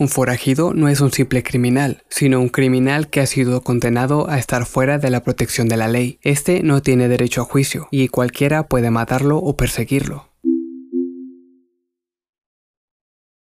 Un forajido no es un simple criminal, sino un criminal que ha sido condenado a estar fuera de la protección de la ley. Este no tiene derecho a juicio y cualquiera puede matarlo o perseguirlo.